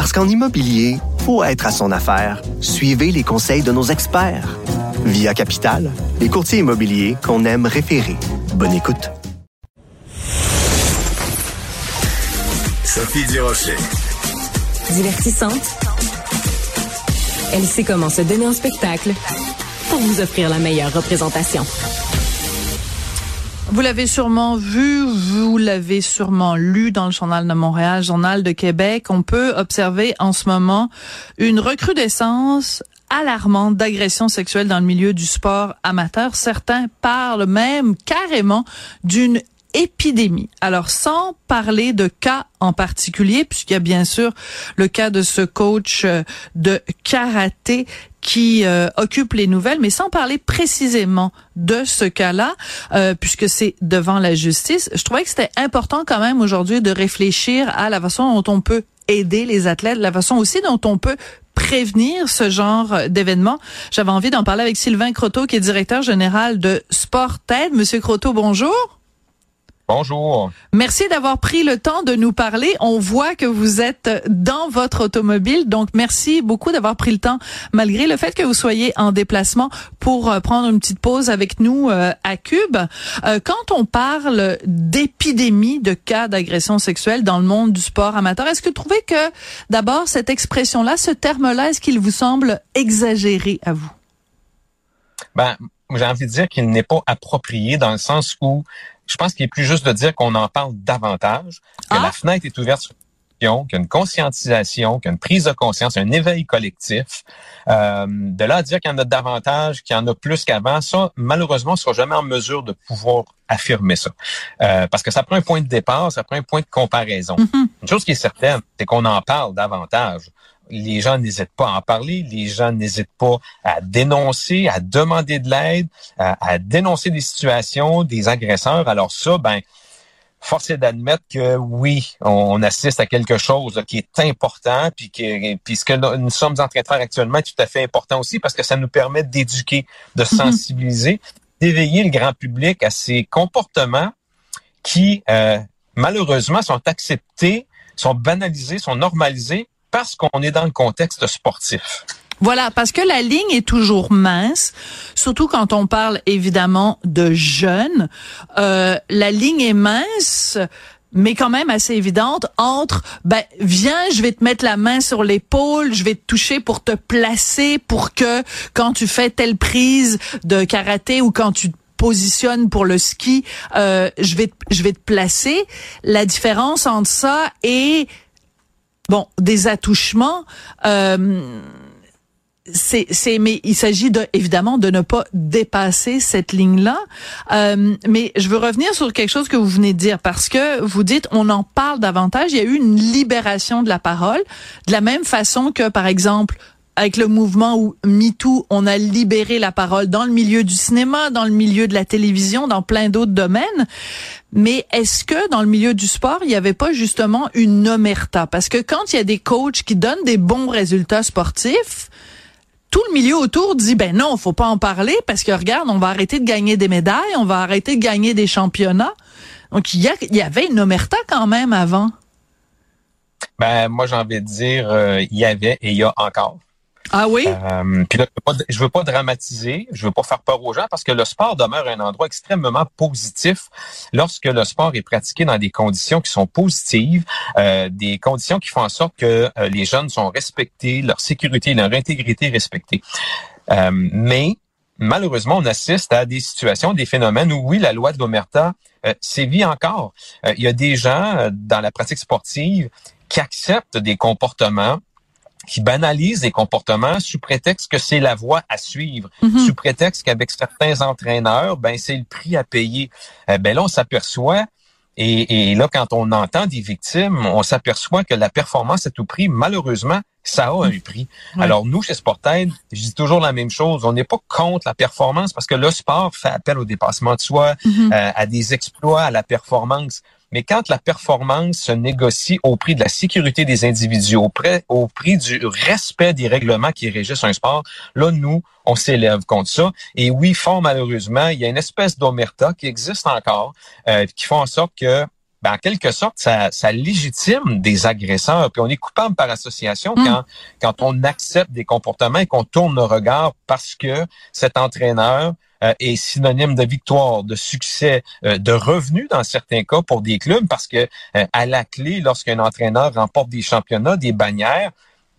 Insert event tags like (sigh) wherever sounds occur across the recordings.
Parce qu'en immobilier, faut être à son affaire. Suivez les conseils de nos experts. Via Capital, les courtiers immobiliers qu'on aime référer. Bonne écoute. Sophie Durocher. Divertissante. Elle sait comment se donner en spectacle pour vous offrir la meilleure représentation. Vous l'avez sûrement vu, vous l'avez sûrement lu dans le Journal de Montréal, Journal de Québec. On peut observer en ce moment une recrudescence alarmante d'agressions sexuelles dans le milieu du sport amateur. Certains parlent même carrément d'une épidémie. Alors, sans parler de cas en particulier, puisqu'il y a bien sûr le cas de ce coach euh, de karaté qui euh, occupe les nouvelles, mais sans parler précisément de ce cas-là, euh, puisque c'est devant la justice, je trouvais que c'était important quand même aujourd'hui de réfléchir à la façon dont on peut aider les athlètes, la façon aussi dont on peut prévenir ce genre d'événement. J'avais envie d'en parler avec Sylvain Croteau, qui est directeur général de Sport Monsieur Croteau, bonjour. Bonjour. Merci d'avoir pris le temps de nous parler. On voit que vous êtes dans votre automobile, donc merci beaucoup d'avoir pris le temps, malgré le fait que vous soyez en déplacement, pour euh, prendre une petite pause avec nous euh, à Cube. Euh, quand on parle d'épidémie de cas d'agression sexuelle dans le monde du sport amateur, est-ce que vous trouvez que d'abord cette expression-là, ce terme-là, est-ce qu'il vous semble exagéré à vous? Ben, j'ai envie de dire qu'il n'est pas approprié dans le sens où je pense qu'il est plus juste de dire qu'on en parle davantage, que la ah! fenêtre est ouverte sur qu'il y a une conscientisation, qu'il y a une prise de conscience, un éveil collectif. Euh, de là à dire qu'il y en a davantage, qu'il y en a plus qu'avant, ça, malheureusement, on ne sera jamais en mesure de pouvoir affirmer ça. Euh, parce que ça prend un point de départ, ça prend un point de comparaison. Mm-hmm. Une chose qui est certaine, c'est qu'on en parle davantage les gens n'hésitent pas à en parler, les gens n'hésitent pas à dénoncer, à demander de l'aide, à, dénoncer des situations, des agresseurs. Alors ça, ben, force est d'admettre que oui, on, assiste à quelque chose qui est important, puis, que, puis ce que nous sommes en train de faire actuellement est tout à fait important aussi parce que ça nous permet d'éduquer, de mm-hmm. sensibiliser, d'éveiller le grand public à ces comportements qui, euh, malheureusement, sont acceptés, sont banalisés, sont normalisés parce qu'on est dans le contexte sportif. Voilà, parce que la ligne est toujours mince, surtout quand on parle évidemment de jeunes. Euh, la ligne est mince mais quand même assez évidente entre ben viens je vais te mettre la main sur l'épaule je vais te toucher pour te placer pour que quand tu fais telle prise de karaté ou quand tu te positionnes pour le ski euh, je vais je vais te placer la différence entre ça et bon, des attouchements. Euh, c'est, c'est, mais il s'agit de, évidemment de ne pas dépasser cette ligne-là. Euh, mais je veux revenir sur quelque chose que vous venez de dire parce que vous dites on en parle davantage. Il y a eu une libération de la parole, de la même façon que par exemple avec le mouvement où MeToo, on a libéré la parole dans le milieu du cinéma, dans le milieu de la télévision, dans plein d'autres domaines. Mais est-ce que dans le milieu du sport, il n'y avait pas justement une omerta? Parce que quand il y a des coachs qui donnent des bons résultats sportifs, tout le milieu autour dit ben non, faut pas en parler parce que regarde, on va arrêter de gagner des médailles, on va arrêter de gagner des championnats. Donc il y, il y avait une omerta quand même avant. Ben moi j'ai envie de dire euh, il y avait et il y a encore. Ah oui? Euh, puis là, je veux, pas, dramatiser, je veux pas faire peur aux gens parce que le sport demeure un endroit extrêmement positif lorsque le sport est pratiqué dans des conditions qui sont positives, euh, des conditions qui font en sorte que euh, les jeunes sont respectés, leur sécurité, leur intégrité respectée. Euh, mais malheureusement, on assiste à des situations, des phénomènes où oui, la loi de l'Omerta sévit encore. Il y a des gens dans la pratique sportive qui acceptent des comportements qui banalise des comportements sous prétexte que c'est la voie à suivre, mhm. sous prétexte qu'avec certains entraîneurs, ben c'est le prix à payer. Eh ben là, on s'aperçoit Et, là, quand on entend des victimes, on s'aperçoit que la performance à tout prix, malheureusement, ça a un prix. Alors nous, chez Sportaid, je dis toujours la même chose. On n'est pas contre la performance parce que le sport fait appel au dépassement de soi, mm-hmm. euh, à des exploits, à la performance. Mais quand la performance se négocie au prix de la sécurité des individus, au prix, du respect des règlements qui régissent un sport, là, nous, on s'élève contre ça. Et oui, fort malheureusement, il y a une espèce d'omerta qui existe encore, euh, qui font en sorte que ben, en quelque sorte, ça, ça, légitime des agresseurs. Puis on est coupable par association hmm. quand, quand on accepte des comportements et qu'on tourne le regard parce que cet entraîneur euh, est synonyme de victoire, de succès, euh, de revenus dans certains cas pour des clubs, parce que euh, à la clé, lorsqu'un entraîneur remporte des championnats, des bannières,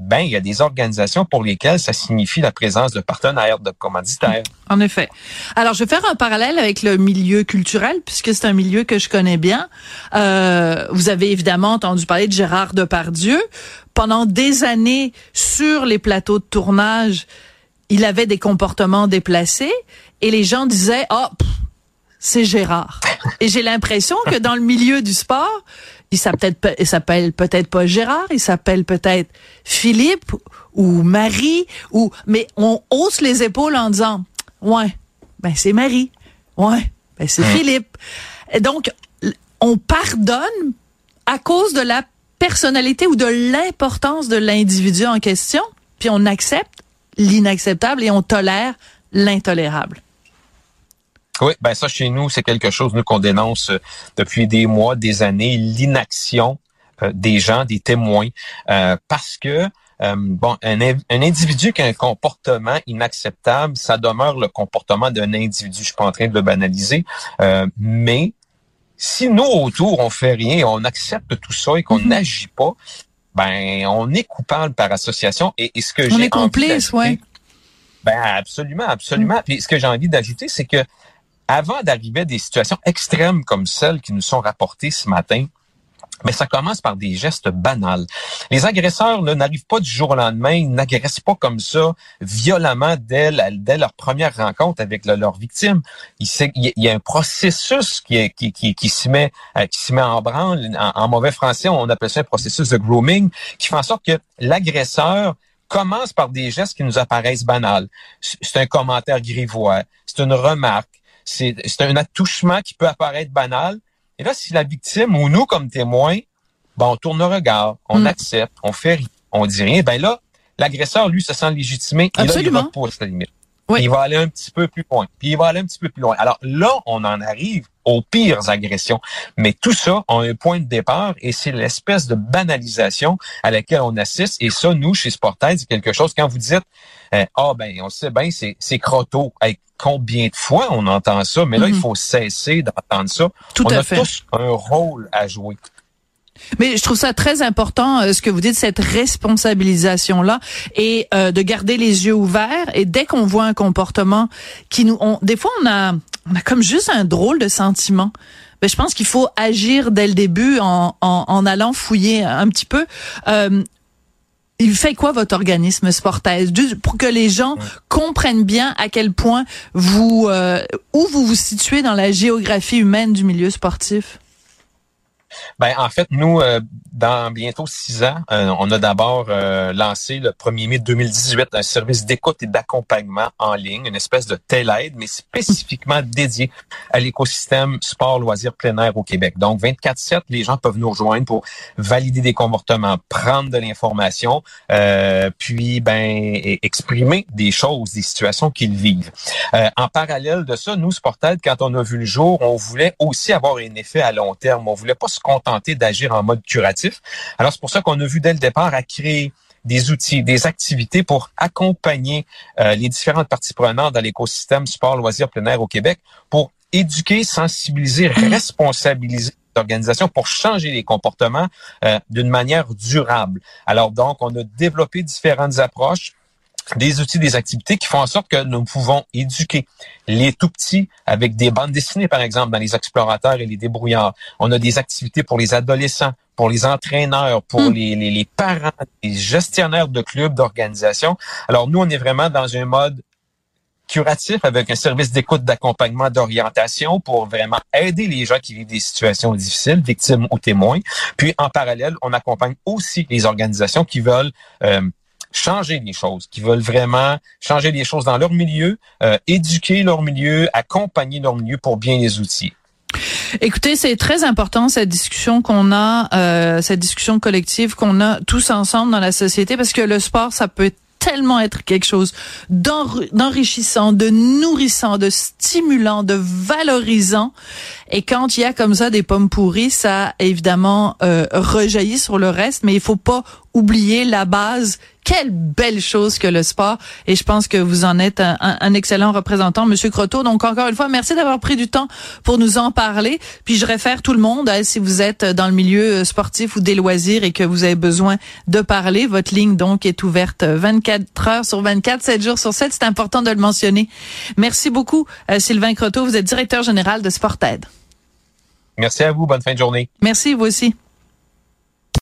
ben il y a des organisations pour lesquelles ça signifie la présence de partenaires, de commanditaires. En effet. Alors, je vais faire un parallèle avec le milieu culturel, puisque c'est un milieu que je connais bien. Euh, vous avez évidemment entendu parler de Gérard Depardieu. Pendant des années, sur les plateaux de tournage, il avait des comportements déplacés et les gens disaient ah oh, c'est Gérard. (laughs) Et j'ai l'impression que dans le milieu du sport, il s'appelle peut-être pas Gérard, il s'appelle peut-être Philippe ou Marie ou mais on hausse les épaules en disant ouais ben c'est Marie ouais ben c'est Philippe et donc on pardonne à cause de la personnalité ou de l'importance de l'individu en question puis on accepte l'inacceptable et on tolère l'intolérable. Oui, ben ça chez nous, c'est quelque chose nous qu'on dénonce euh, depuis des mois, des années, l'inaction euh, des gens, des témoins, euh, parce que bon, un, un, individu qui a un comportement inacceptable, ça demeure le comportement d'un individu. Je suis pas en train de le banaliser, mais si nous autour on fait rien, on accepte tout ça et qu'on mm-hmm. n'agit pas, ben on est coupable par association. Et, ce que j'ai on est complice, ouais. Ben absolument, absolument. Mm. Puis ce que j'ai envie d'ajouter, c'est que avant d'arriver à des situations extrêmes comme celles qui nous sont rapportées ce matin, mais ça commence par des gestes banals. Les agresseurs n'arrivent pas du jour au lendemain, ils n'agressent pas comme ça violemment dès, leur première rencontre avec leur victime. Il, y a un processus qui, se met euh, qui met en branle. En, en, mauvais français, on appelle ça un processus de grooming, qui fait en sorte que l'agresseur commence par des gestes qui nous apparaissent banals. C'est un commentaire grivois, c'est une remarque, c'est un attouchement qui peut apparaître banal. Et là, si la victime ou nous comme témoins, ben, on tourne le regard, on hmm. accepte, on fait rien, on dit rien, ben là, l'agresseur, lui, se sent légitimé. Absolument. Et là, il va limite. Il va aller un petit peu plus loin. Puis il va aller un petit peu plus loin. Alors là, on en arrive aux pires agressions. Mais tout ça a un point de départ et c'est l'espèce de banalisation à laquelle on assiste. Et ça, nous, chez Sportaid, c'est quelque chose, quand vous dites, euh, ah ben, on sait bien, c'est, c'est crotto. combien de fois on entend ça? Mais là, il mhm. faut cesser d'entendre ça. Tout on à a fait. tous un rôle à jouer. Mais je trouve ça très important euh, ce que vous dites cette responsabilisation là et euh, de garder les yeux ouverts et dès qu'on voit un comportement qui nous on, des fois on a on a comme juste un drôle de sentiment. Mais je pense qu'il faut agir dès le début en, en, en allant fouiller un petit peu. Euh, il fait quoi votre organisme Sportaise pour que les gens comprennent bien à quel point vous euh, où vous vous situez dans la géographie humaine du milieu sportif? Ben, en fait, nous, euh, dans bientôt six ans, euh, on a d'abord euh, lancé le 1er mai 2018 un service d'écoute et d'accompagnement en ligne, une espèce de telle-aide, mais spécifiquement dédié à l'écosystème sport, loisirs, plein air au Québec. Donc, 24-7, les gens peuvent nous rejoindre pour valider des comportements, prendre de l'information, puis ben exprimer des choses, des situations qu'ils vivent. en parallèle de ça, nous, Sported, quand on a vu le jour, on voulait aussi avoir un effet à long terme. On voulait pas contenter d'agir en mode curatif. Alors, c'est pour ça qu'on a vu dès le départ à créer des outils, des activités pour accompagner euh, les différentes parties prenantes dans l'écosystème sport, loisirs, plein air au Québec pour éduquer, sensibiliser, responsabiliser l'organisation pour changer les comportements euh, d'une manière durable. Alors donc, on a développé différentes approches des outils, des activités qui font en sorte que nous pouvons éduquer les tout petits avec des bandes dessinées, par exemple, dans les explorateurs et les débrouillards. On a des activités pour les adolescents, pour les entraîneurs, pour hmm. les, les, les, parents, les gestionnaires de clubs, d'organisations. Alors, nous, on est vraiment dans un mode curatif avec un service d'écoute, d'accompagnement, d'orientation pour vraiment aider les gens qui vivent des situations difficiles, victimes ou témoins. Puis en parallèle, on accompagne aussi les organisations qui veulent euh, changer les choses, qui veulent vraiment changer les choses dans leur milieu, euh, éduquer leur milieu, accompagner leur milieu pour bien les outils. Écoutez, c'est très important cette discussion qu'on a, euh, cette discussion collective qu'on a tous ensemble dans la société, parce que le sport, ça peut tellement être quelque chose d'enrichissant, de nourrissant, de stimulant, de valorisant. Et quand il y a comme ça des pommes pourries, ça évidemment euh, rejaillit sur le reste, mais il faut pas oublier la base. Quelle belle chose que le sport. Et je pense que vous en êtes un, excellent représentant, Monsieur Croteau. Donc encore une fois, merci d'avoir pris du temps pour nous en parler. Puis je réfère tout le monde, hein, si vous êtes dans le milieu sportif ou des loisirs et que vous avez besoin de parler, votre ligne donc est ouverte 24 heures sur 24, 7 jours sur 7. C'est important de le mentionner. Merci beaucoup, euh, Sylvain Croteau. Vous êtes directeur général de Sportaid. Merci à vous. Bonne fin de journée. Merci, vous aussi.